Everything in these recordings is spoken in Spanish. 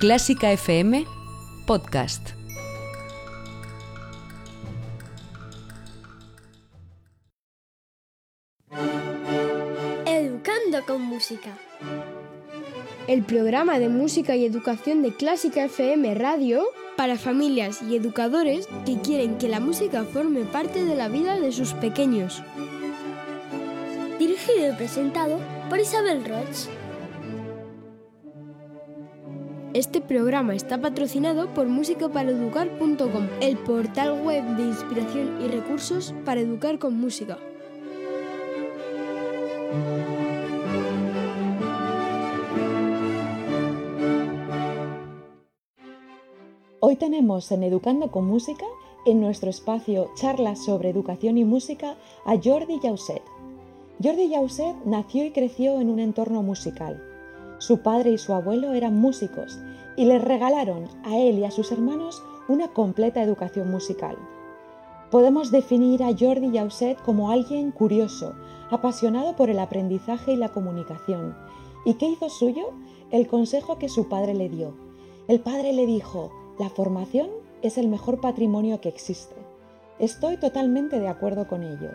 Clásica FM Podcast. Educando con música. El programa de música y educación de Clásica FM Radio para familias y educadores que quieren que la música forme parte de la vida de sus pequeños. Dirigido y presentado por Isabel Roch. Este programa está patrocinado por musicaparaeducar.com, el portal web de inspiración y recursos para educar con música. Hoy tenemos en Educando con Música, en nuestro espacio Charlas sobre Educación y Música, a Jordi Jauset. Jordi Jauset nació y creció en un entorno musical su padre y su abuelo eran músicos y les regalaron a él y a sus hermanos una completa educación musical. Podemos definir a Jordi Jauset como alguien curioso, apasionado por el aprendizaje y la comunicación, y que hizo suyo el consejo que su padre le dio. El padre le dijo, la formación es el mejor patrimonio que existe. Estoy totalmente de acuerdo con ello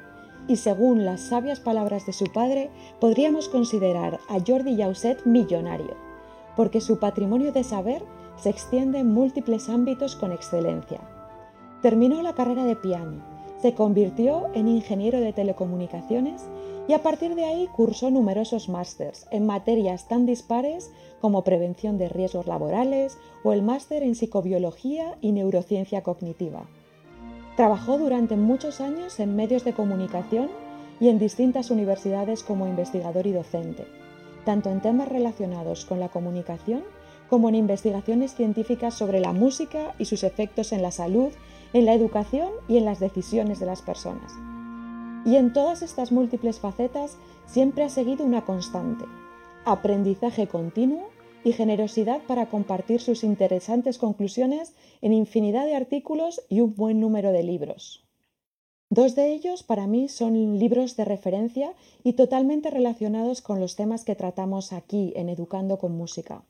y según las sabias palabras de su padre, podríamos considerar a Jordi Jauset millonario, porque su patrimonio de saber se extiende en múltiples ámbitos con excelencia. Terminó la carrera de piano, se convirtió en ingeniero de telecomunicaciones y a partir de ahí cursó numerosos másters en materias tan dispares como prevención de riesgos laborales o el máster en psicobiología y neurociencia cognitiva. Trabajó durante muchos años en medios de comunicación y en distintas universidades como investigador y docente, tanto en temas relacionados con la comunicación como en investigaciones científicas sobre la música y sus efectos en la salud, en la educación y en las decisiones de las personas. Y en todas estas múltiples facetas siempre ha seguido una constante, aprendizaje continuo y generosidad para compartir sus interesantes conclusiones en infinidad de artículos y un buen número de libros. Dos de ellos para mí son libros de referencia y totalmente relacionados con los temas que tratamos aquí en Educando con Música.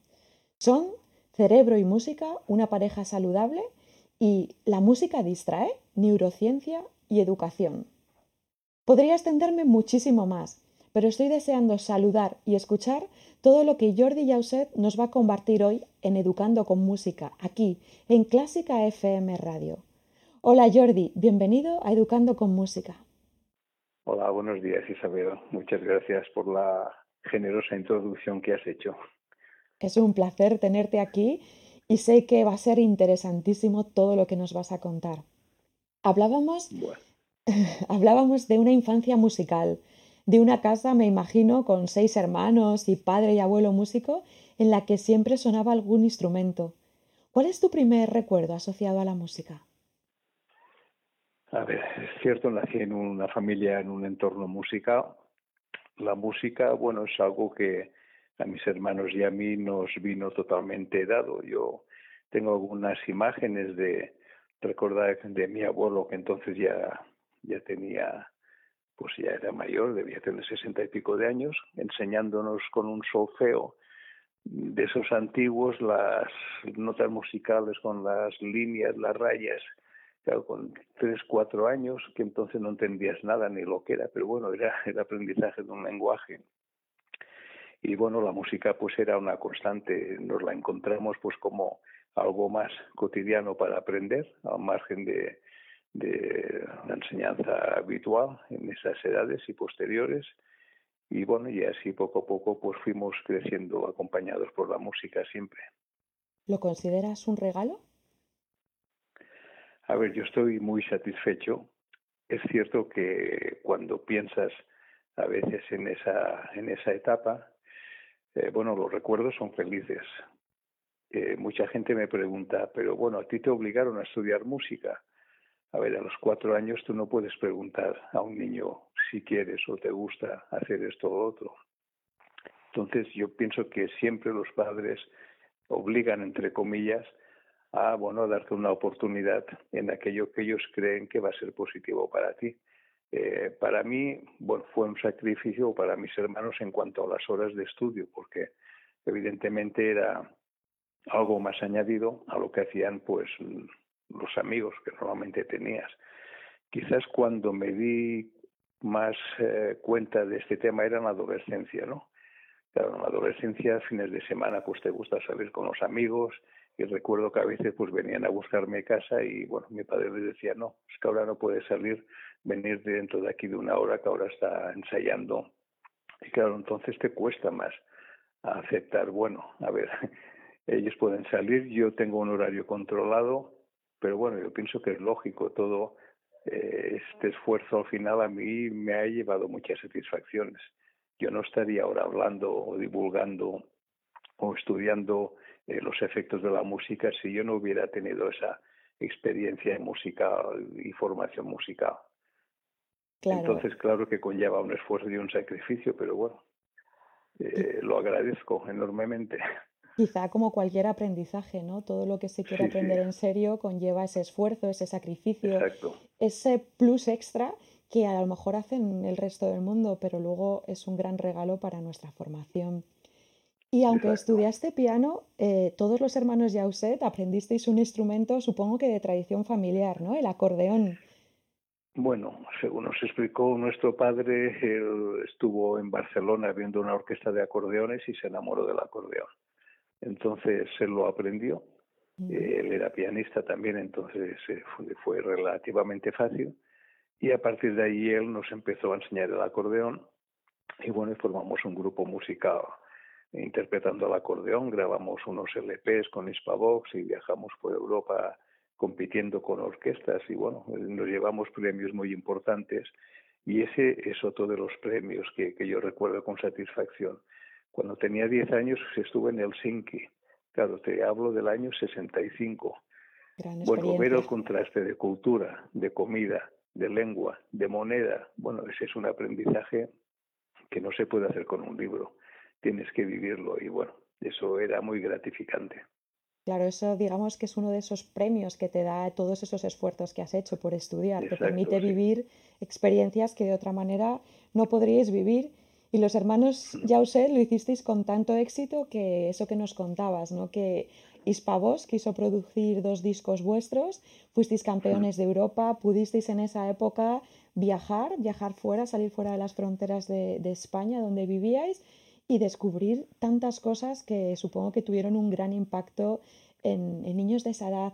Son Cerebro y Música, una pareja saludable y La música distrae, neurociencia y educación. Podría extenderme muchísimo más, pero estoy deseando saludar y escuchar todo lo que Jordi Jauset nos va a compartir hoy en Educando con Música, aquí, en Clásica FM Radio. Hola Jordi, bienvenido a Educando con Música. Hola, buenos días Isabel. Muchas gracias por la generosa introducción que has hecho. Es un placer tenerte aquí y sé que va a ser interesantísimo todo lo que nos vas a contar. Hablábamos, hablábamos de una infancia musical, de una casa, me imagino, con seis hermanos y padre y abuelo músico, en la que siempre sonaba algún instrumento. ¿Cuál es tu primer recuerdo asociado a la música? A ver, es cierto, nací en una familia, en un entorno musical. La música, bueno, es algo que a mis hermanos y a mí nos vino totalmente dado. Yo tengo algunas imágenes de recordar de mi abuelo que entonces ya, ya tenía pues ya era mayor, debía tener sesenta y pico de años, enseñándonos con un solfeo de esos antiguos las notas musicales con las líneas, las rayas, claro, con tres, cuatro años, que entonces no entendías nada ni lo que era, pero bueno, era el aprendizaje de un lenguaje. Y bueno, la música pues era una constante, nos la encontramos pues como algo más cotidiano para aprender, al margen de, de la enseñanza habitual en esas edades y posteriores. Y bueno, y así poco a poco pues fuimos creciendo acompañados por la música siempre. ¿Lo consideras un regalo? A ver, yo estoy muy satisfecho. Es cierto que cuando piensas a veces en esa, en esa etapa, eh, bueno, los recuerdos son felices. Eh, mucha gente me pregunta, pero bueno, a ti te obligaron a estudiar música. A ver, a los cuatro años tú no puedes preguntar a un niño si quieres o te gusta hacer esto o otro. Entonces yo pienso que siempre los padres obligan, entre comillas, a bueno, darte una oportunidad en aquello que ellos creen que va a ser positivo para ti. Eh, para mí, bueno, fue un sacrificio para mis hermanos en cuanto a las horas de estudio, porque evidentemente era algo más añadido a lo que hacían pues los amigos que normalmente tenías. Quizás cuando me di más eh, cuenta de este tema era en la adolescencia, ¿no? Claro, en la adolescencia, fines de semana, pues te gusta salir con los amigos, y recuerdo que a veces pues venían a buscarme a casa y bueno, mi padre les decía, no, es que ahora no puede salir, venir dentro de aquí de una hora que ahora está ensayando. Y claro, entonces te cuesta más aceptar, bueno, a ver, ellos pueden salir, yo tengo un horario controlado, pero bueno, yo pienso que es lógico, todo eh, este esfuerzo al final a mí me ha llevado muchas satisfacciones. Yo no estaría ahora hablando o divulgando o estudiando eh, los efectos de la música si yo no hubiera tenido esa experiencia en música y formación musical. Entonces, claro que conlleva un esfuerzo y un sacrificio, pero bueno, eh, lo agradezco enormemente. Quizá como cualquier aprendizaje, ¿no? Todo lo que se quiere aprender en serio conlleva ese esfuerzo, ese sacrificio, ese plus extra que a lo mejor hacen el resto del mundo, pero luego es un gran regalo para nuestra formación. Y aunque estudiaste piano, eh, todos los hermanos Jauset aprendisteis un instrumento, supongo que de tradición familiar, ¿no? El acordeón. Bueno, según nos explicó nuestro padre, él estuvo en Barcelona viendo una orquesta de acordeones y se enamoró del acordeón. Entonces él lo aprendió. Eh, él era pianista también, entonces eh, fue, relativamente fácil. Y a partir de ahí él nos empezó a enseñar el acordeón. Y bueno, formamos un grupo musical interpretando el acordeón. Grabamos unos LPs con Hispavox y viajamos por Europa compitiendo con orquestas. Y bueno, nos llevamos premios muy importantes. Y ese es otro de los premios que yo recuerdo con satisfacción cuando tenía 10 años estuve en Helsinki. Claro, te hablo del año 65. bueno, ver el contraste de cultura, de comida, de lengua, de moneda, bueno, ese es un aprendizaje que no se puede hacer con un libro. Tienes que vivirlo y bueno, eso era muy gratificante. Claro, eso digamos que es uno de esos premios que te da todos esos esfuerzos que has hecho por estudiar. te permite vivir experiencias que de otra manera no podríais vivir y los hermanos Jauset lo hicisteis con tanto éxito que eso que nos contabas, ¿no? Que Hispavos quiso producir dos discos vuestros, fuisteis campeones de Europa, pudisteis en esa época viajar, viajar fuera, salir fuera de las fronteras de, España donde vivíais y descubrir tantas cosas que supongo que tuvieron un gran impacto en, en niños de esa edad.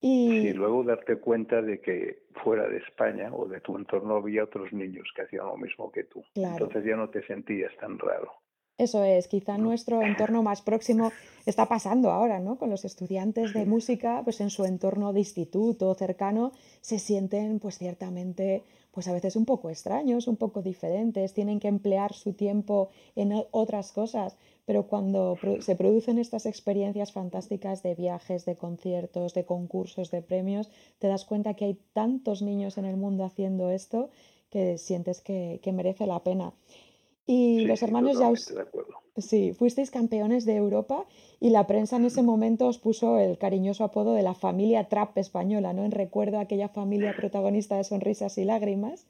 Y... luego darte cuenta de que fuera de España o de tu entorno había otros niños que hacían lo mismo que tú. Entonces ya no te sentías tan raro. Eso es, quizá nuestro entorno más próximo está pasando ahora, ¿no? Con los estudiantes de música, pues en su entorno de instituto cercano se sienten pues ciertamente pues a veces un poco extraños, un poco diferentes, tienen que emplear su tiempo en otras cosas, pero cuando se producen estas experiencias fantásticas de viajes, de conciertos, de concursos, de premios, te das cuenta que hay tantos niños en el mundo haciendo esto que sientes que merece la pena. Y los hermanos ya Sí, fuisteis campeones de Europa y la prensa en ese momento os puso el cariñoso apodo de la familia Trap española, ¿no? En recuerdo a aquella familia protagonista de Sonrisas y Lágrimas.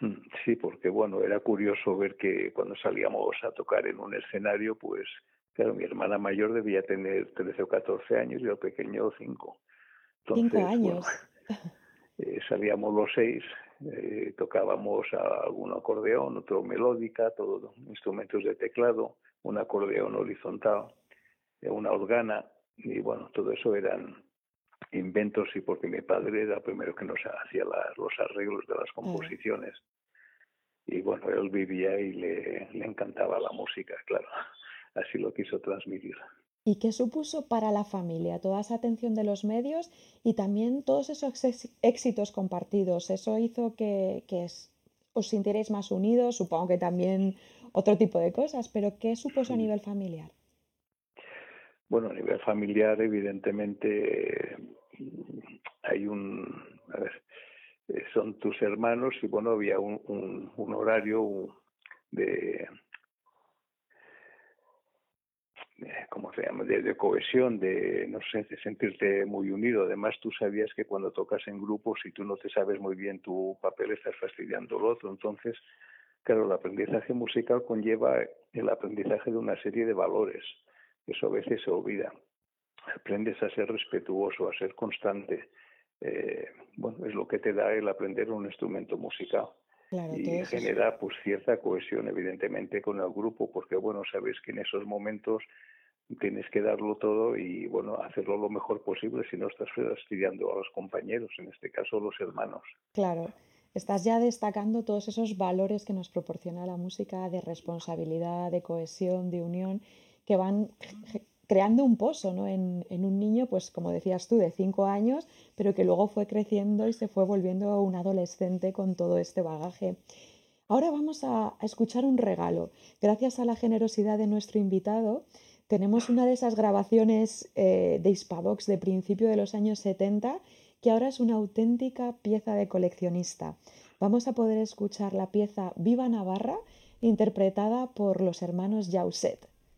Mm, sí, porque bueno, era curioso ver que cuando salíamos a tocar en un escenario, pues claro, mi hermana mayor debía tener 13 o 14 años y el pequeño 5. 5 años. Eh, salíamos los seis eh, tocábamos algún acordeón, otro melódica, todos instrumentos de teclado, un acordeón horizontal, una organa, y bueno, todo eso eran inventos y porque mi padre era primero que nos hacía los arreglos de las composiciones. Y bueno, él vivía y le, le encantaba la música, claro, así lo quiso transmitir. ¿Y qué supuso para la familia toda esa atención de los medios y también todos esos éxitos compartidos? ¿Eso hizo que, os sintierais más unidos? Supongo que también otro tipo de cosas, pero ¿qué supuso a nivel familiar? Bueno, a nivel familiar, evidentemente, hay un. A ver, eh, son tus hermanos y bueno, había un horario de ¿cómo se llama?, de, cohesión, de, no sé, de sentirte muy unido. Además, tú sabías que cuando tocas en grupo, si tú no te sabes muy bien tu papel, estás fastidiando al otro. Entonces, claro, el aprendizaje musical conlleva el aprendizaje de una serie de valores. Eso a veces se olvida. Aprendes a ser respetuoso, a ser constante. Eh, bueno, es lo que te da el aprender un instrumento musical. y genera pues cierta cohesión evidentemente con el grupo porque bueno sabes que en esos momentos tienes que darlo todo y bueno hacerlo lo mejor posible si no estás fastidiando a los compañeros en este caso los hermanos claro estás ya destacando todos esos valores que nos proporciona la música de responsabilidad, de cohesión, de unión, que van creando un pozo ¿no? en, un niño, pues como decías tú, de cinco años, pero que luego fue creciendo y se fue volviendo un adolescente con todo este bagaje. Ahora vamos a, escuchar un regalo. Gracias a la generosidad de nuestro invitado, tenemos una de esas grabaciones eh, de Hispavox de principio de los años 70 que ahora es una auténtica pieza de coleccionista. Vamos a poder escuchar la pieza Viva Navarra, interpretada por los hermanos Jauset.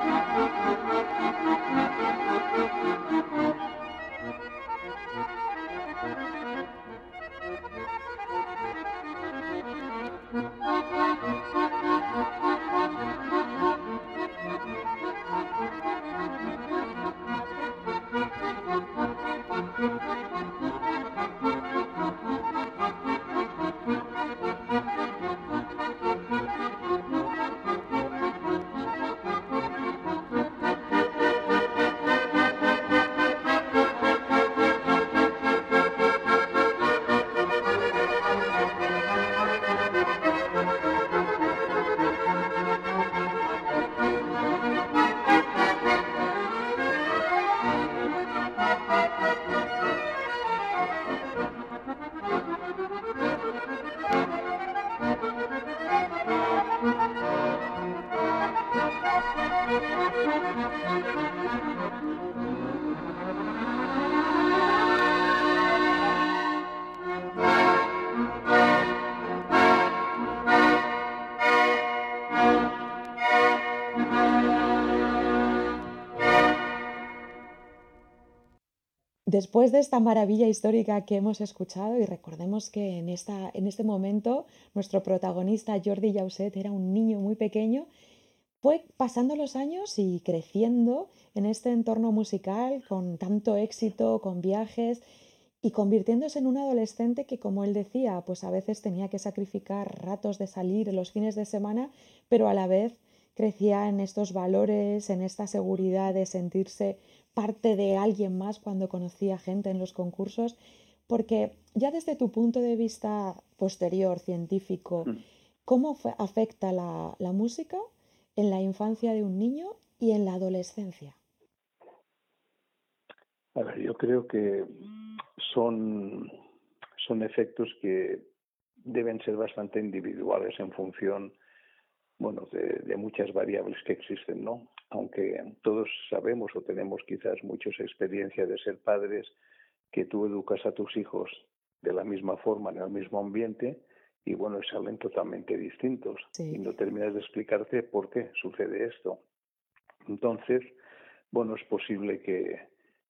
Thank you. Después de esta maravilla histórica que hemos escuchado, y recordemos que en, esta, en este momento nuestro protagonista Jordi Jauset era un niño muy pequeño, fue pasando los años y creciendo en este entorno musical con tanto éxito, con viajes y convirtiéndose en un adolescente que, como él decía, pues a veces tenía que sacrificar ratos de salir los fines de semana, pero a la vez crecía en estos valores, en esta seguridad de sentirse parte de alguien más cuando conocía gente en los concursos, porque ya desde tu punto de vista posterior, científico, mm. ¿cómo afecta la, la música en la infancia de un niño y en la adolescencia? A ver, yo creo que son, son efectos que deben ser bastante individuales en función bueno, de, muchas variables que existen, ¿no? Aunque todos sabemos o tenemos quizás muchas experiencias de ser padres, que tú educas a tus hijos de la misma forma, en el mismo ambiente, y bueno, salen totalmente distintos. Y no terminas de explicarte por qué sucede esto. Entonces, bueno, es posible que,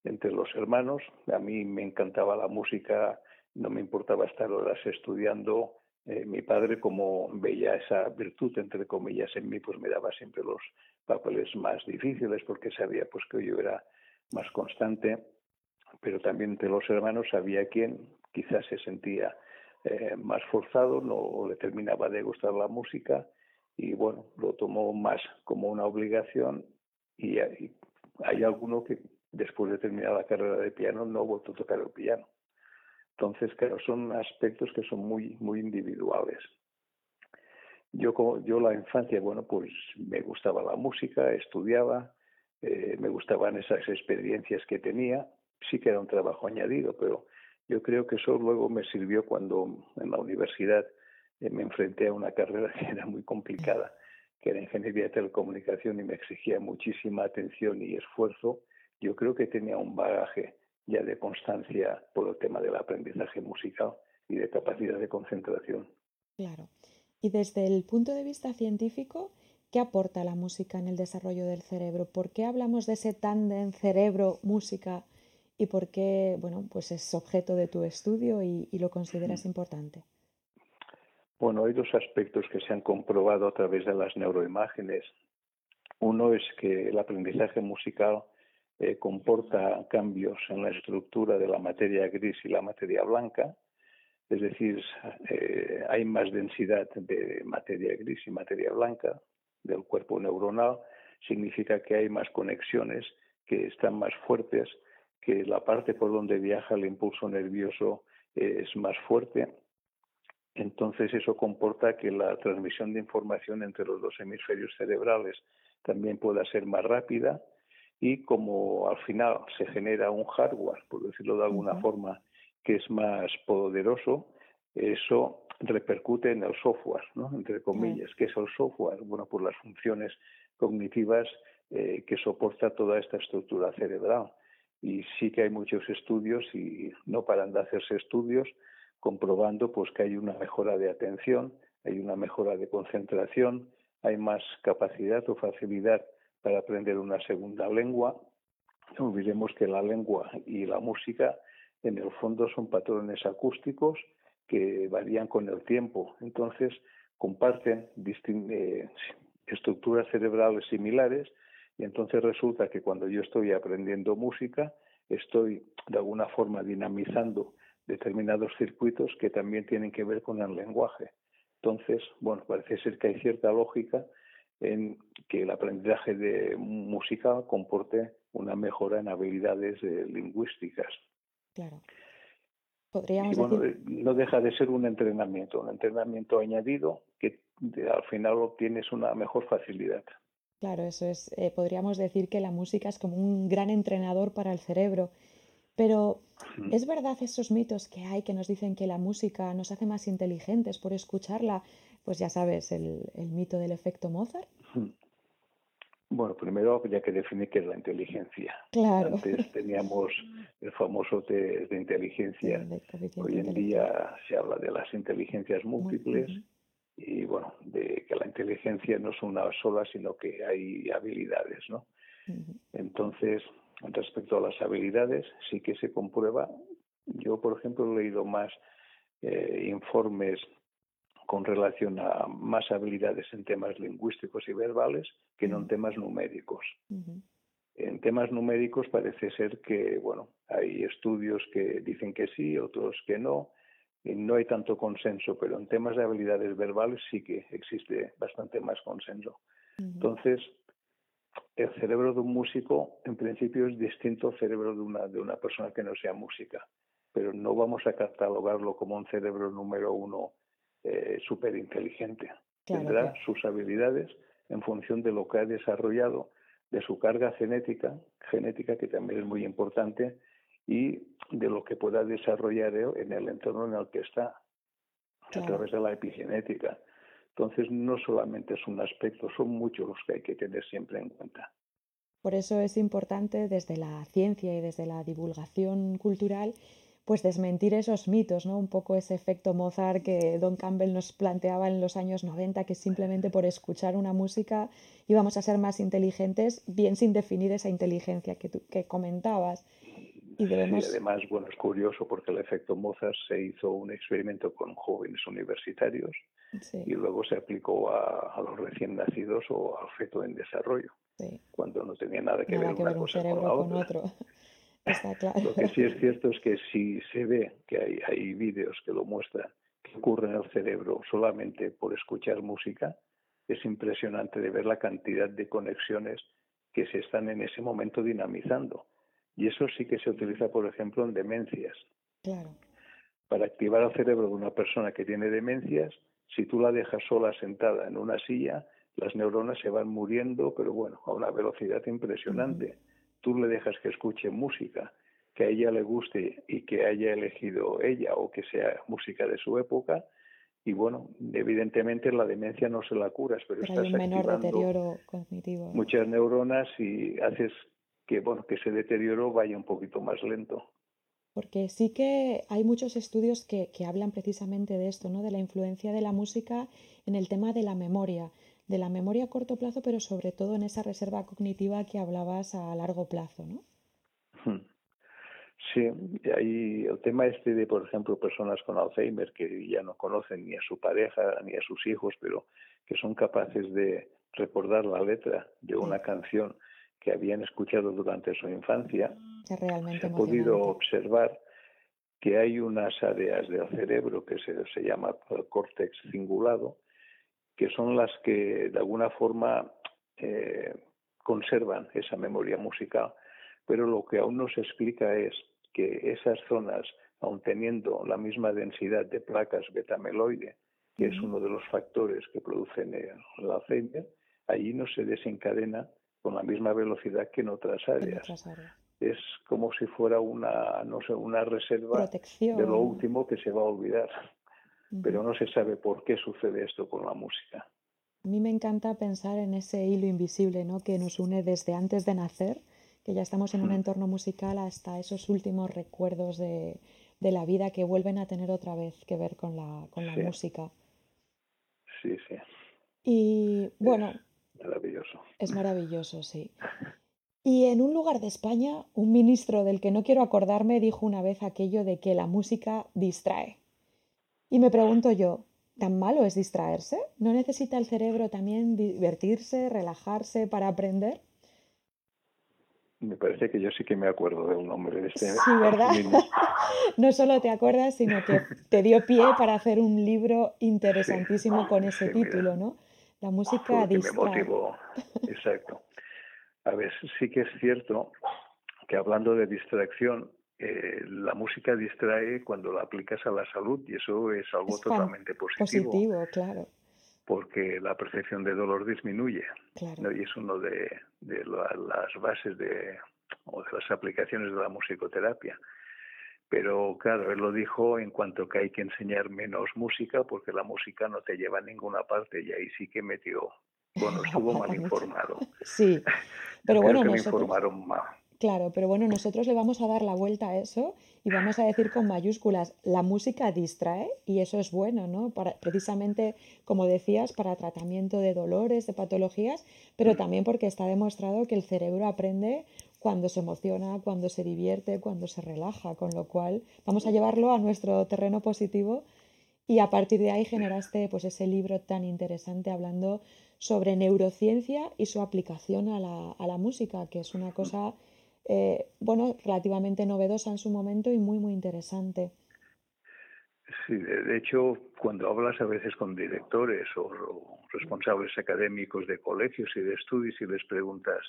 entre los hermanos. A mí me encantaba la música, no me importaba estar horas estudiando. Eh, mi padre, como veía esa virtud, entre comillas, en mí, pues me daba siempre los papeles más difíciles porque sabía pues que yo era más constante. Pero también entre los hermanos había quien quizás se sentía eh, más forzado, no le terminaba de gustar la música y bueno, lo tomó más como una obligación y, y hay alguno que después de terminar la carrera de piano no vuelto a tocar el piano. Entonces, claro, son aspectos que son muy, muy individuales. Yo, yo la infancia, bueno, pues me gustaba la música, estudiaba, eh, me gustaban esas experiencias que tenía. Sí que era un trabajo añadido, pero yo creo que eso luego me sirvió cuando en la universidad eh, me enfrenté a una carrera que era muy complicada, que era ingeniería de telecomunicación y me exigía muchísima atención y esfuerzo yo creo que tenía un bagaje ya de constancia por el tema del aprendizaje musical y de capacidad de concentración. Claro. Y desde el punto de vista científico, ¿qué aporta la música en el desarrollo del cerebro? ¿Por qué hablamos de ese tándem cerebro-música y por qué, bueno, pues es objeto de tu estudio y, y lo consideras importante? Bueno, hay dos aspectos que se han comprobado a través de las neuroimágenes. Uno es que el aprendizaje musical eh, comporta cambios en la estructura de la materia gris y la materia blanca, es decir, eh, hay más densidad de materia gris y materia blanca del cuerpo neuronal, significa que hay más conexiones que están más fuertes, que la parte por donde viaja el impulso nervioso es más fuerte. Entonces eso comporta que la transmisión de información entre los dos hemisferios cerebrales también pueda ser más rápida y como al final se genera un hardware, por decirlo de alguna forma, que es más poderoso, eso repercute en el software, ¿no? entre comillas. ¿Qué es el software? Bueno, por las funciones cognitivas eh, que soporta toda esta estructura cerebral. Y sí que hay muchos estudios y no paran de hacerse estudios comprobando pues que hay una mejora de atención, hay una mejora de concentración, hay más capacidad o facilidad para aprender una segunda lengua. No olvidemos que la lengua y la música en el fondo son patrones acústicos que varían con el tiempo. Entonces, comparten eh, estructuras cerebrales similares y entonces resulta que cuando yo estoy aprendiendo música, estoy de alguna forma dinamizando determinados circuitos que también tienen que ver con el lenguaje. Entonces, bueno, parece ser que hay cierta lógica en que el aprendizaje de música comporte una mejora en habilidades eh, lingüísticas. Claro. Podríamos decir... no deja de ser un entrenamiento, un entrenamiento añadido que al final obtienes una mejor facilidad. Claro, eso es. Eh, podríamos decir que la música es como un gran entrenador para el cerebro. Pero ¿es verdad esos mitos que hay que nos dicen que la música nos hace más inteligentes por escucharla? Pues ya sabes, el, mito del efecto Mozart. Bueno, primero habría que definir qué es la inteligencia. Claro. Antes teníamos el famoso test de inteligencia. Hoy en día se habla de las inteligencias múltiples y, bueno, de que la inteligencia no es una sola, sino que hay habilidades, ¿no? Entonces, respecto a las habilidades, sí que se comprueba. Yo, por ejemplo, he leído más eh, informes con relación a más habilidades en temas lingüísticos y verbales que no en temas numéricos. En temas numéricos parece ser que, bueno, hay estudios que dicen que sí, otros que no, y no hay tanto consenso, pero en temas de habilidades verbales sí que existe bastante más consenso. Entonces, el cerebro de un músico en principio es distinto al cerebro de una, de una persona que no sea música, pero no vamos a catalogarlo como un cerebro número uno eh, súper inteligente. Tendrá sus habilidades en función de lo que ha desarrollado, de su carga genética, genética que también es muy importante, y de lo que pueda desarrollar en el entorno en el que está, a través de la epigenética. Entonces, no solamente es un aspecto, son muchos los que hay que tener siempre en cuenta. Por eso es importante desde la ciencia y desde la divulgación cultural, pues desmentir esos mitos, ¿no? Un poco ese efecto Mozart que Don Campbell nos planteaba en los años 90, que simplemente por escuchar una música íbamos a ser más inteligentes, bien sin definir esa inteligencia que, tú, que comentabas. Y, además, bueno, es curioso porque el efecto Mozart se hizo un experimento con jóvenes universitarios y luego se aplicó a, los recién nacidos o al feto en desarrollo, cuando no tenía nada que ver una cosa con la otra. otro. Lo que sí es cierto es que si se ve que hay, hay vídeos que lo muestran, que ocurre en el cerebro solamente por escuchar música, es impresionante de ver la cantidad de conexiones que se están en ese momento dinamizando y eso sí que se utiliza, por ejemplo, en demencias. Claro. Para activar el cerebro de una persona que tiene demencias, si tú la dejas sola sentada en una silla, las neuronas se van muriendo, pero bueno, a una velocidad impresionante. Tú le dejas que escuche música que a ella le guste y que haya elegido ella o que sea música de su época, y bueno, evidentemente la demencia no se la curas, pero, pero estás hay un menor deterioro cognitivo. Muchas neuronas y haces que bueno que ese deterioro vaya un poquito más lento. Porque sí que hay muchos estudios que, que, hablan precisamente de esto, ¿no? de la influencia de la música en el tema de la memoria, de la memoria a corto plazo, pero sobre todo en esa reserva cognitiva que hablabas a largo plazo, ¿no? Hmm. Sí, hay el tema este de, por ejemplo, personas con Alzheimer que ya no conocen ni a su pareja ni a sus hijos, pero que son capaces de recordar la letra de una canción que habían escuchado durante su infancia, se ha podido observar que hay unas áreas del cerebro que se, se llama el córtex cingulado, que son las que de alguna forma eh, conservan esa memoria musical. Pero lo que aún no se explica es que esas zonas, aun teniendo la misma densidad de placas betameloide, que es uno de los factores que producen el Alzheimer, allí no se desencadena con la misma velocidad que en otras áreas. Es como si fuera una, no sé, una reserva de lo último que se va a olvidar. Pero no se sabe por qué sucede esto con la música. A mí me encanta pensar en ese hilo invisible ¿no? que nos une desde antes de nacer, que ya estamos en un entorno musical, hasta esos últimos recuerdos de, de, la vida que vuelven a tener otra vez que ver con la, con la música. Sí, sí. Y bueno, Maravilloso. Es maravilloso, sí. Y en un lugar de España, un ministro del que no quiero acordarme dijo una vez aquello de que la música distrae. Y me pregunto yo, ¿tan malo es distraerse? ¿No necesita el cerebro también divertirse, relajarse para aprender? Me parece que yo sí que me acuerdo del nombre de este. Sí, ¿verdad? no solo te acuerdas, sino que te dio pie para hacer un libro interesantísimo con ese título, ¿no? La música distrae. me motivó. Exacto. A ver, sí que es cierto que hablando de distracción, eh, la música distrae cuando la aplicas a la salud y eso es algo totalmente positivo. Positivo, claro. Porque la percepción de dolor disminuye. Claro. Y es uno de, de las bases de, o de las aplicaciones de la musicoterapia. Pero claro, él lo dijo en cuanto que hay que enseñar menos música porque la música no te lleva a ninguna parte y ahí sí que metió, bueno, estuvo mal informado. Sí, pero bueno, que nosotros... informaron mal. Claro, pero bueno, nosotros le vamos a dar la vuelta a eso y vamos a decir con mayúsculas, la música distrae y eso es bueno, ¿no? Para, precisamente, como decías, para tratamiento de dolores, de patologías, pero mm. también porque está demostrado que el cerebro aprende cuando se emociona, cuando se divierte, cuando se relaja, con lo cual vamos a llevarlo a nuestro terreno positivo y a partir de ahí generaste pues ese libro tan interesante hablando sobre neurociencia y su aplicación a la, a la música, que es una cosa eh, bueno, relativamente novedosa en su momento y muy, muy interesante. Sí, de hecho, cuando hablas a veces con directores o, responsables académicos de colegios y de estudios y les preguntas,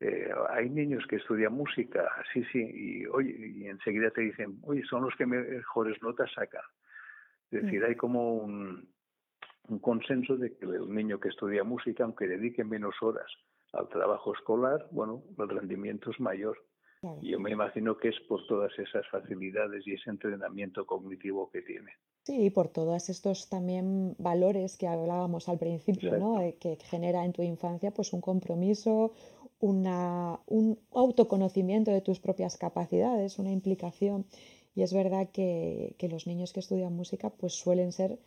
eh, hay niños que estudian música, sí, sí, y, oye, y enseguida te dicen, oye, son los que mejores notas sacan. Es decir, mm. hay como un, un consenso de que el niño que estudia música, aunque dedique menos horas al trabajo escolar, bueno, el rendimiento es mayor. Y yo me imagino que es por todas esas facilidades y ese entrenamiento cognitivo que tiene. Sí, y por todos estos también valores que hablábamos al principio, ¿no? que genera en tu infancia pues un compromiso, una, un autoconocimiento de tus propias capacidades, una implicación. Y es verdad que, que los niños que estudian música pues suelen ser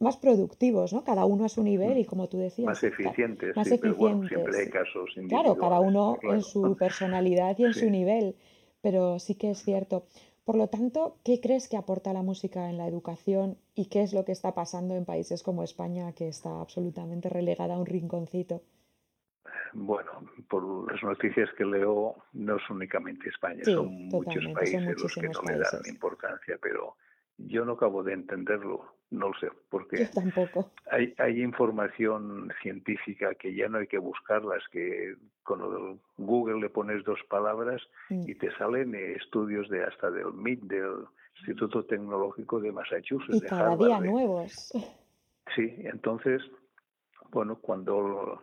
más productivos, ¿no? Cada uno a su nivel y como tú decías. Más eficientes. Más eficientes. siempre hay casos Claro, cada uno en su personalidad y en su nivel, pero sí que es cierto. Por lo tanto, ¿qué crees que aporta la música en la educación y qué es lo que está pasando en países como España, que está absolutamente relegada a un rinconcito? Bueno, por las noticias que leo, no es únicamente España, son muchos países los que no le dan importancia, pero yo no acabo de entenderlo, no lo sé, porque tampoco. Hay, hay información científica que ya no hay que buscarlas, que con Google le pones dos palabras mm. y te salen estudios de hasta del MIT, del Instituto Tecnológico de Massachusetts. Y cada día nuevos. Sí, entonces, bueno, cuando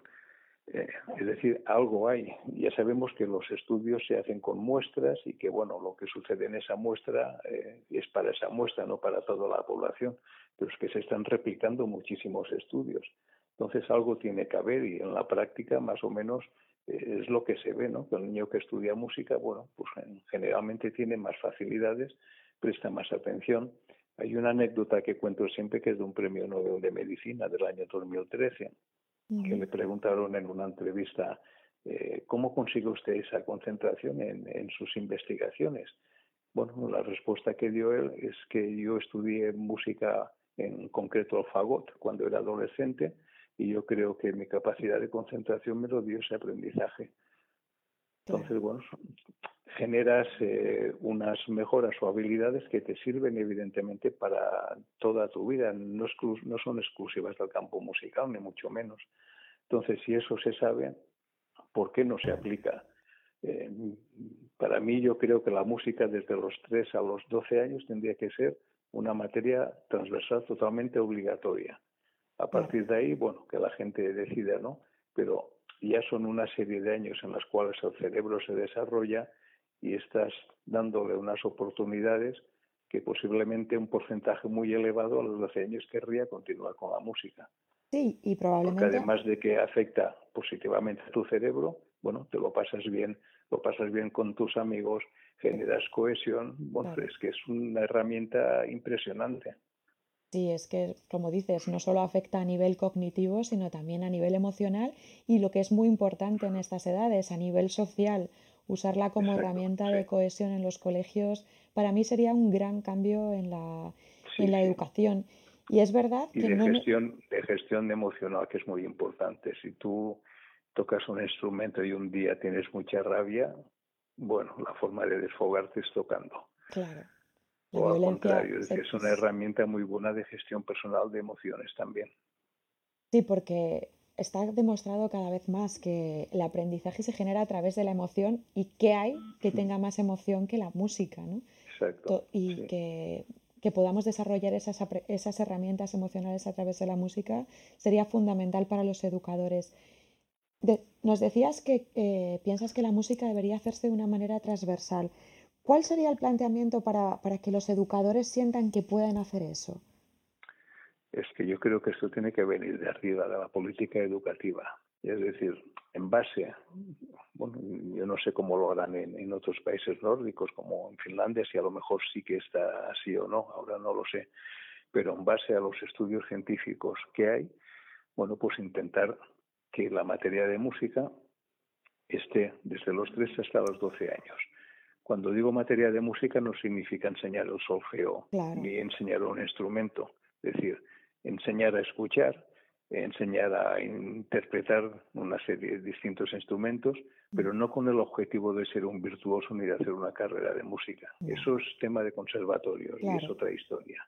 eh, es decir, algo hay. Ya sabemos que los estudios se hacen con muestras y que, bueno, lo que sucede en esa muestra eh, es para esa muestra, no para toda la población, pero es que se están replicando muchísimos estudios. Entonces, algo tiene que haber y en la práctica, más o menos, eh, es lo que se ve, ¿no? El niño que estudia música, bueno, pues generalmente tiene más facilidades, presta más atención. Hay una anécdota que cuento siempre que es de un premio Nobel de Medicina del año 2013 que le preguntaron en una entrevista eh, cómo consigue usted esa concentración en, sus investigaciones. Bueno, la respuesta que dio él es que yo estudié música, en concreto el fagot, cuando era adolescente, y yo creo que mi capacidad de concentración me lo dio ese aprendizaje. Entonces, bueno, generas eh, unas mejoras o habilidades que te sirven evidentemente para toda tu vida, no, no son exclusivas del campo musical, ni mucho menos. Entonces, si eso se sabe, ¿por qué no se aplica? Eh, para mí yo creo que la música desde los 3 a los 12 años tendría que ser una materia transversal totalmente obligatoria. A partir de ahí, bueno, que la gente decida, ¿no? Pero ya son una serie de años en los cuales el cerebro se desarrolla y estás dándole unas oportunidades que posiblemente un porcentaje muy elevado a los 12 años querría continuar con la música. Sí, y probablemente. Porque además de que afecta positivamente a tu cerebro, bueno, te lo pasas bien, lo pasas bien con tus amigos, generas cohesión, bueno, es que es una herramienta impresionante. Sí, es que, como dices, no solo afecta a nivel cognitivo, sino también a nivel emocional y lo que es muy importante en estas edades, a nivel social usarla como herramienta de cohesión en los colegios, para mí sería un gran cambio en la, en la educación. Y es verdad que de gestión de gestión emocional que es muy importante. Si tú tocas un instrumento y un día tienes mucha rabia, bueno, la forma de desfogarte es tocando. Claro. O al contrario, es, es una herramienta muy buena de gestión personal de emociones también. Sí, porque está demostrado cada vez más que el aprendizaje se genera a través de la emoción y que hay que tenga más emoción que la música, ¿no? Exacto. Y que, que, podamos desarrollar esas, esas herramientas emocionales a través de la música sería fundamental para los educadores. nos decías que eh, piensas que la música debería hacerse de una manera transversal. ¿Cuál sería el planteamiento para, para que los educadores sientan que pueden hacer eso? es que yo creo que esto tiene que venir de arriba, de la política educativa. Es decir, en base, bueno, yo no sé cómo lo harán en, otros países nórdicos, como en Finlandia, si a lo mejor sí que está así o no, ahora no lo sé, pero en base a los estudios científicos que hay, bueno, pues intentar que la materia de música esté desde los 3 hasta los 12 años. Cuando digo materia de música no significa enseñar el solfeo ni enseñar un instrumento, es decir, enseñar a escuchar, enseñar a interpretar una serie de distintos instrumentos, pero no con el objetivo de ser un virtuoso ni de hacer una carrera de música. Eso es tema de conservatorio y es otra historia.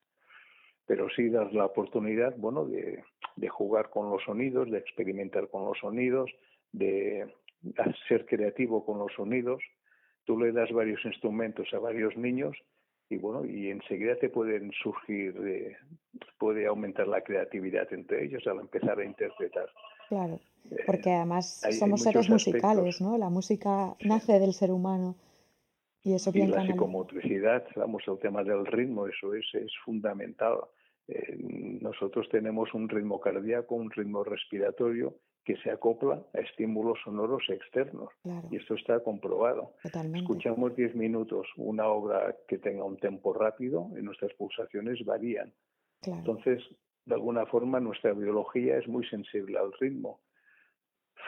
Pero sí dar la oportunidad, bueno, de, de jugar con los sonidos, de experimentar con los sonidos, de ser creativo con los sonidos. Tú le das varios instrumentos a varios niños y bueno, y enseguida te pueden surgir, puede aumentar la creatividad entre ellos al empezar a interpretar. Claro, eh, porque además somos seres musicales, ¿no? La música nace del ser humano y eso bien y la psicomotricidad, vamos, el tema del ritmo, eso es, es fundamental. Eh, nosotros tenemos un ritmo cardíaco, un ritmo respiratorio que se acopla a estímulos sonoros externos. Y esto está comprobado. Escuchamos 10 minutos una obra que tenga un tempo rápido y nuestras pulsaciones varían. Entonces, de alguna forma, nuestra biología es muy sensible al ritmo.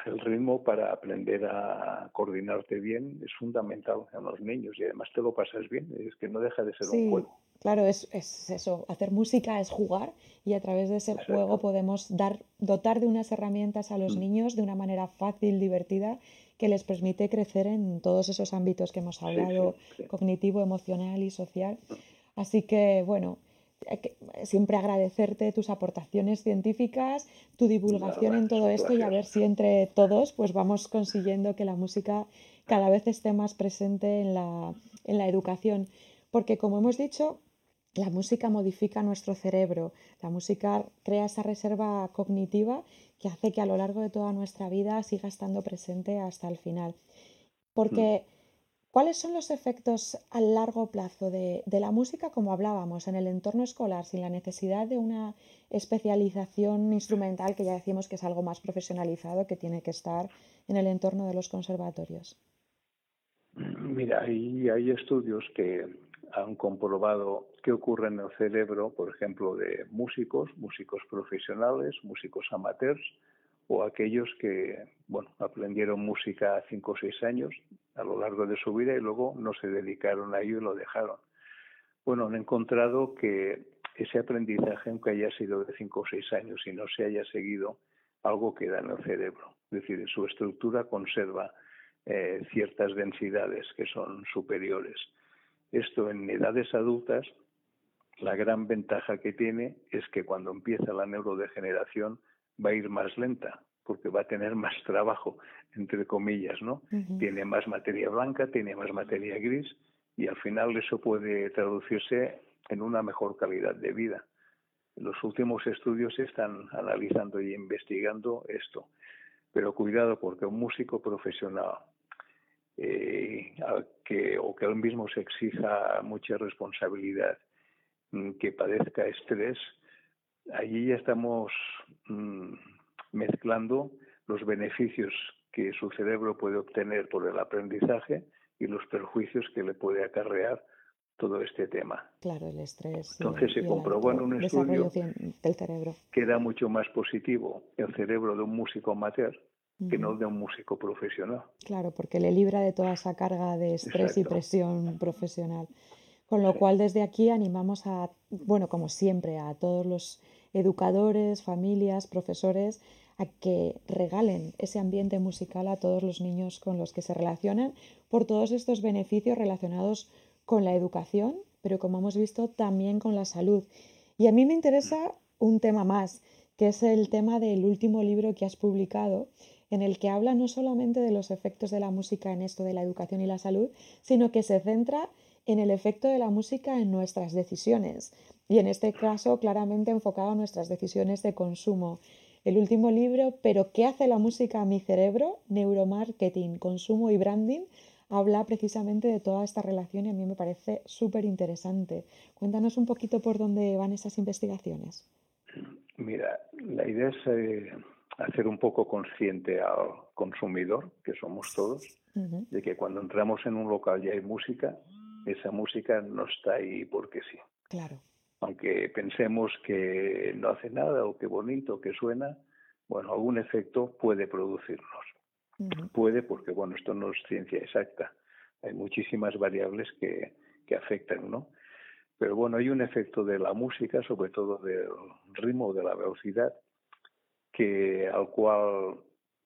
El ritmo para aprender a coordinarte bien es fundamental en los niños y además te lo pasas bien, es que no deja de ser un juego. Claro, es, es, eso, hacer música es jugar y a través de ese juego podemos dar, dotar de unas herramientas a los mm. niños de una manera fácil, divertida, que les permite crecer en todos esos ámbitos que hemos hablado, cognitivo, emocional y social. Así que, bueno, siempre agradecerte tus aportaciones científicas, tu divulgación en todo esto y a ver si entre todos pues vamos consiguiendo que la música cada vez esté más presente en la, en la educación. Porque como hemos dicho, la música modifica nuestro cerebro, la música crea esa reserva cognitiva que hace que a lo largo de toda nuestra vida siga estando presente hasta el final. Porque, mm. ¿Cuáles son los efectos a largo plazo de, la música, como hablábamos, en el entorno escolar, sin la necesidad de una especialización instrumental, que ya decimos que es algo más profesionalizado, que tiene que estar en el entorno de los conservatorios? Mira, hay estudios que han comprobado qué ocurre en el cerebro, por ejemplo, de músicos, músicos profesionales, músicos amateurs o aquellos que, bueno, aprendieron música a cinco o seis años a lo largo de su vida y luego no se dedicaron a ello y lo dejaron. Bueno, han encontrado que ese aprendizaje, aunque haya sido de cinco o seis años y no se haya seguido, algo queda en el cerebro. Es decir, su estructura conserva eh, ciertas densidades que son superiores. Esto en edades adultas, la gran ventaja que tiene es que cuando empieza la neurodegeneración va a ir más lenta, porque va a tener más trabajo, entre comillas, ¿no? Tiene más materia blanca, tiene más materia gris y al final eso puede traducirse en una mejor calidad de vida. Los últimos estudios están analizando y investigando esto. Pero cuidado porque un músico profesional eh, que, o que él mismo se exija mucha responsabilidad, mm, que padezca estrés, allí ya estamos mm, mezclando los beneficios que su cerebro puede obtener por el aprendizaje y los perjuicios que le puede acarrear todo este tema. Claro, el estrés. Entonces se comprobó en un estudio del cerebro. que era mucho más positivo el cerebro de un músico amateur que no de un músico profesional. Claro, porque le libra de toda esa carga de estrés y presión profesional. Con lo cual desde aquí animamos a, bueno, como siempre, a todos los educadores, familias, profesores, a que regalen ese ambiente musical a todos los niños con los que se relacionan por todos estos beneficios relacionados con la educación, pero como hemos visto también con la salud. Y a mí me interesa un tema más, que es el tema del último libro que has publicado, en el que habla no solamente de los efectos de la música en esto de la educación y la salud, sino que se centra en el efecto de la música en nuestras decisiones y en este caso claramente enfocado a nuestras decisiones de consumo. El último libro, Pero ¿qué hace la música a mi cerebro? Neuromarketing, consumo y branding, habla precisamente de toda esta relación y a mí me parece súper interesante. Cuéntanos un poquito por dónde van esas investigaciones. Mira, la idea es eh, hacer un poco consciente al consumidor, que somos todos, de que cuando entramos en un local y hay música, esa música no está ahí porque sí. Claro. Aunque pensemos que no hace nada o que bonito, que suena, bueno, algún efecto puede producirnos. Puede porque, bueno, esto no es ciencia exacta. Hay muchísimas variables que, que afectan, ¿no? Pero bueno, hay un efecto de la música, sobre todo del ritmo, de la velocidad, que al cual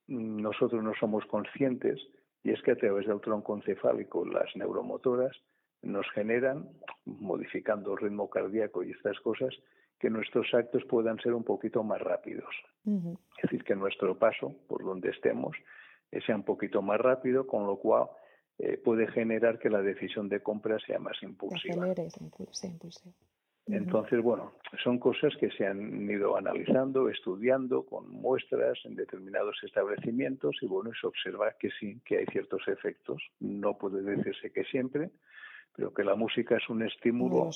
nosotros no somos conscientes, y es que a través del tronco encefálico las neuromotoras nos generan, modificando el ritmo cardíaco y estas cosas, que nuestros actos puedan ser un poquito más rápidos. Es decir, que nuestro paso por donde estemos sea un poquito más rápido, con lo cual eh, puede generar que la decisión de compra sea más impulsiva. Entonces, bueno, son cosas que se han ido analizando, estudiando con muestras en determinados establecimientos y bueno, se observa que sí, que hay ciertos efectos. No puede decirse que siempre, pero que la música es un estímulo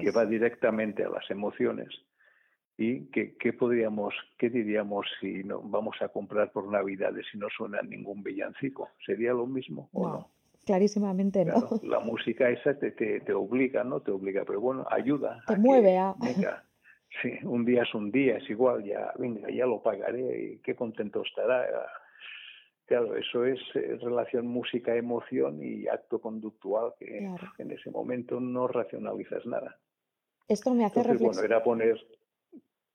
que va directamente a las emociones. ¿Y qué, qué podríamos, qué diríamos si no vamos a comprar por Navidades si no suena ningún villancico? ¿Sería lo mismo o no? clarísimamente no. la música esa te, te, obliga, ¿no? Te obliga, pero bueno, ayuda. Te mueve a... Venga, sí, un día es un día, es igual, ya, venga, ya lo pagaré y qué contento estará. Claro, eso es eh, relación música-emoción y acto conductual que en ese momento no racionalizas nada. Esto me hace Bueno, era poner,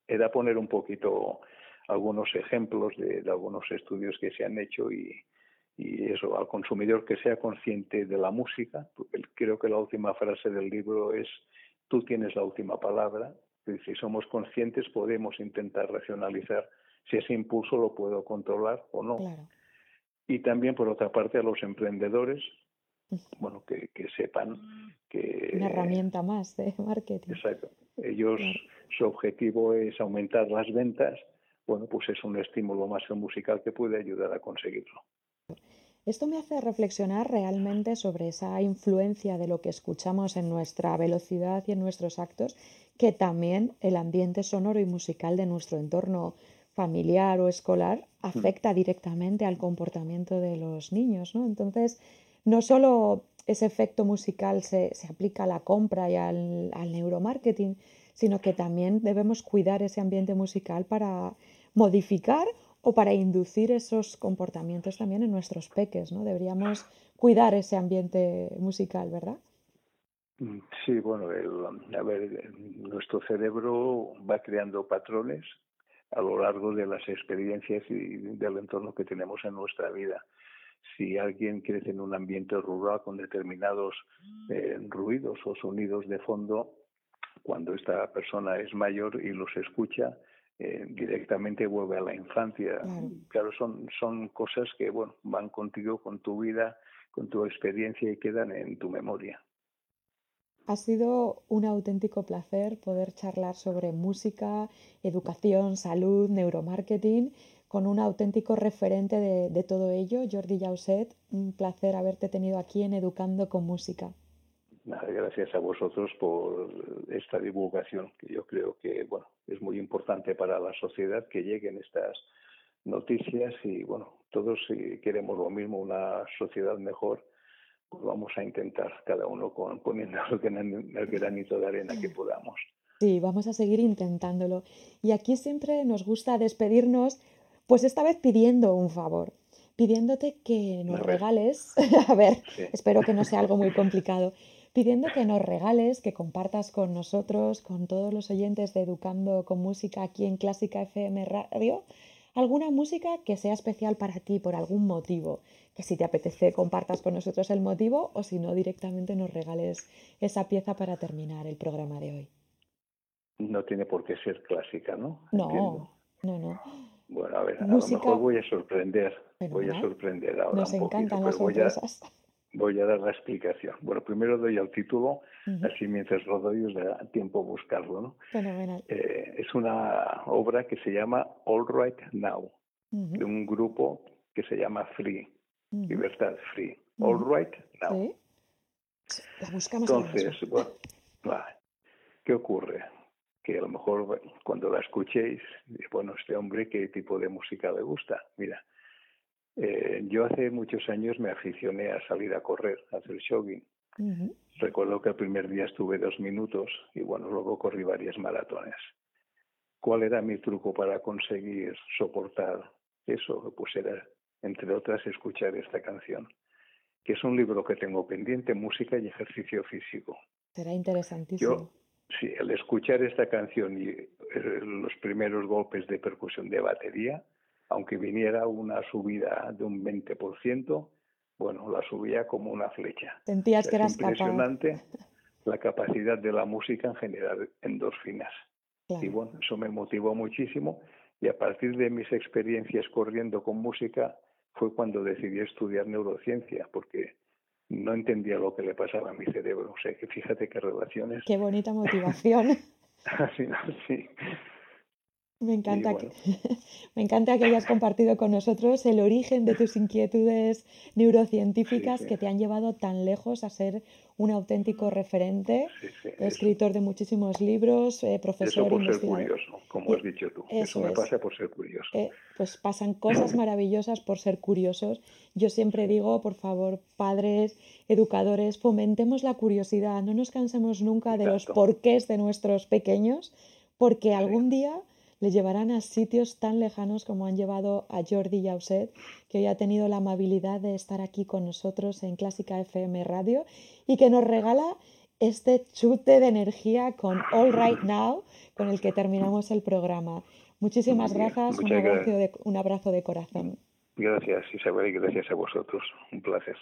era poner un poquito algunos ejemplos de algunos estudios que se han hecho y, y eso, al consumidor que sea consciente de la música, porque creo que la última frase del libro es tú tienes la última palabra, si somos conscientes podemos intentar racionalizar si ese impulso lo puedo controlar o no. Y también, por otra parte, a los emprendedores, bueno, que, sepan que... Una herramienta más de marketing. Exacto. Ellos, su objetivo es aumentar las ventas, bueno, pues es un estímulo más musical que puede ayudar a conseguirlo. Esto me hace reflexionar realmente sobre esa influencia de lo que escuchamos en nuestra velocidad y en nuestros actos, que también el ambiente sonoro y musical de nuestro entorno familiar o escolar mm. afecta directamente al comportamiento de los niños. ¿no? Entonces, no solo ese efecto musical se, aplica a la compra y al, al neuromarketing, sino que también debemos cuidar ese ambiente musical para modificar o para inducir esos comportamientos también en nuestros peques, ¿no? Deberíamos cuidar ese ambiente musical, ¿verdad? Mm, sí, bueno, a ver, nuestro cerebro va creando patrones a lo largo de las experiencias y del entorno que tenemos en nuestra vida. Si alguien crece en un ambiente rural con determinados eh, ruidos o sonidos de fondo, cuando esta persona es mayor y los escucha, eh, directamente vuelve a la infancia. Claro, son, son cosas que bueno, van contigo, con tu vida, con tu experiencia y quedan en tu memoria. Ha sido un auténtico placer poder charlar sobre música, educación, salud, neuromarketing con un auténtico referente de, todo ello, Jordi Jauset. Un placer haberte tenido aquí en Educando con Música gracias a vosotros por esta divulgación, que yo creo que bueno es muy importante para la sociedad que lleguen estas noticias y bueno, todos queremos lo mismo, una sociedad mejor, pues vamos a intentar cada uno con, poniendo el granito de arena que podamos. Sí, vamos a seguir intentándolo. Y aquí siempre nos gusta despedirnos, pues esta vez pidiendo un favor, pidiéndote que nos regales, a ver, espero que no sea algo muy complicado, pidiendo que nos regales, que compartas con nosotros, con todos los oyentes de Educando con Música aquí en Clásica FM Radio, alguna música que sea especial para ti por algún motivo. Que si te apetece compartas con nosotros el motivo o si no directamente nos regales esa pieza para terminar el programa de hoy. No tiene por qué ser clásica, ¿no? No, no, no. Bueno, a ver, a lo mejor voy a sorprender. voy a sorprender ahora. Nos encantan las sorpresas voy a dar la explicación. Bueno, primero doy el título, así mientras lo doy os da tiempo a buscarlo. ¿no? Eh, es una obra que se llama All Right Now, de un grupo que se llama Free, Libertad Free. All Right Now. La buscamos Entonces, bueno, ¿qué ocurre? Que a lo mejor cuando la escuchéis, bueno, este hombre, ¿qué tipo de música le gusta? Mira, eh, yo hace muchos años me aficioné a salir a correr, a hacer jogging. Recuerdo que el primer día estuve dos minutos y bueno, luego corrí varias maratones. ¿Cuál era mi truco para conseguir soportar eso? Pues era entre otras, escuchar esta canción, que es un libro que tengo pendiente, música y ejercicio físico. Será interesantísimo. Yo, sí, al escuchar esta canción y eh, los primeros golpes de percusión de batería, aunque viniera una subida de un 20%, bueno, la subía como una flecha. Sentías que eras impresionante la capacidad de la música en generar endorfinas. Y bueno, eso me motivó muchísimo y a partir de mis experiencias corriendo con música fue cuando decidí estudiar neurociencia, porque no entendía lo que le pasaba a mi cerebro. O sea, que fíjate qué relaciones. Qué bonita motivación. Así, sí. Me encanta, que, me encanta que hayas compartido con nosotros el origen de tus inquietudes neurocientíficas que te han llevado tan lejos a ser un auténtico referente, escritor de muchísimos libros, eh, profesor Eso por ser curioso, como has dicho tú. Eso, me pasa por ser curioso. Eh, pues pasan cosas maravillosas por ser curiosos. Yo siempre digo, por favor, padres, educadores, fomentemos la curiosidad, no nos cansemos nunca de los porqués de nuestros pequeños, porque algún día le llevarán a sitios tan lejanos como han llevado a Jordi Jauset, que hoy ha tenido la amabilidad de estar aquí con nosotros en Clásica FM Radio y que nos regala este chute de energía con All Right Now, con el que terminamos el programa. Muchísimas gracias, un abrazo, de, un abrazo de corazón. Gracias Isabel y gracias a vosotros. Un placer.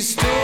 Still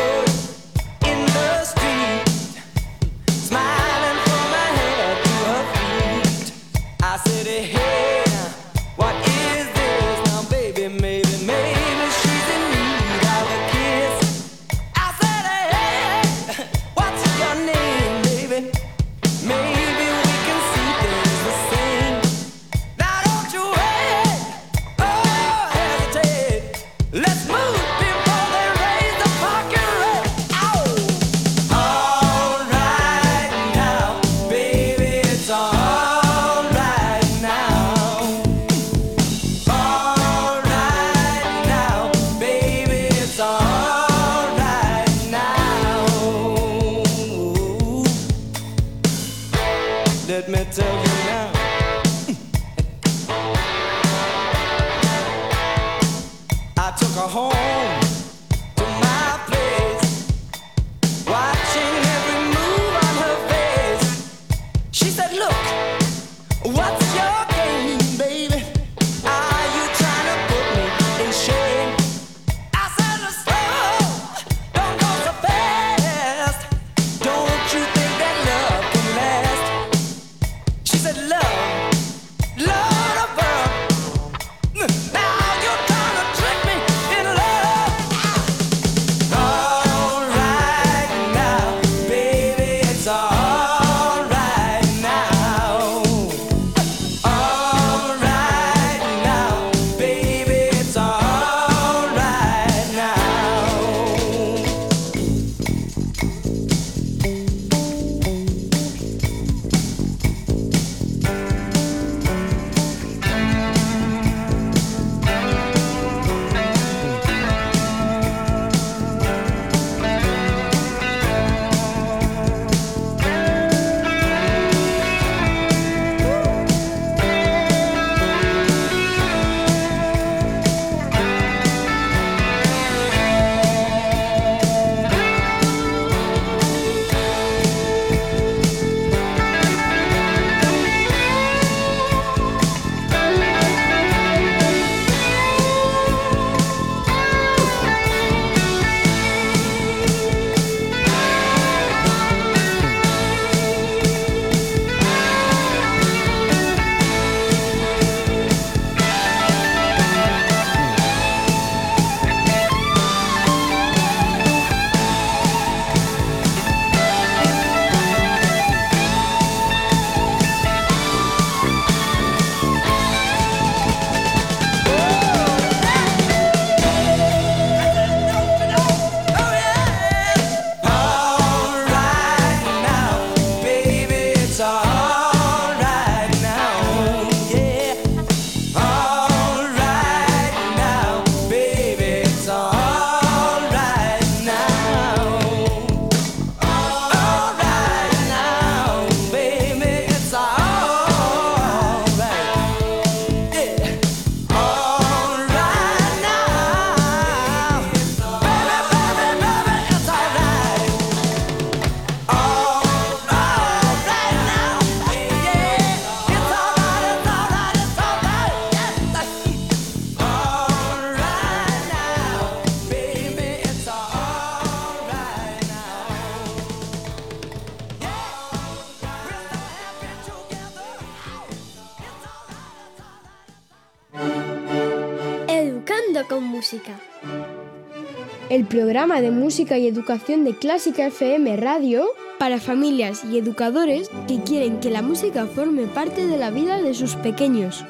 programa de música y educación de Clásica FM Radio para familias y educadores que quieren que la música forme parte de la vida de sus pequeños.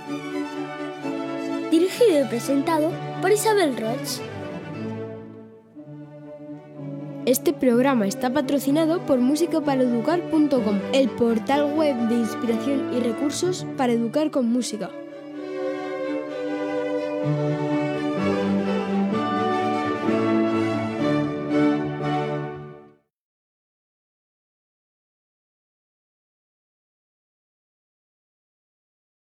Dirigido y presentado por Isabel Roch. Este programa está patrocinado por musicaparaeducar.com, el portal web de inspiración y recursos para educar con música.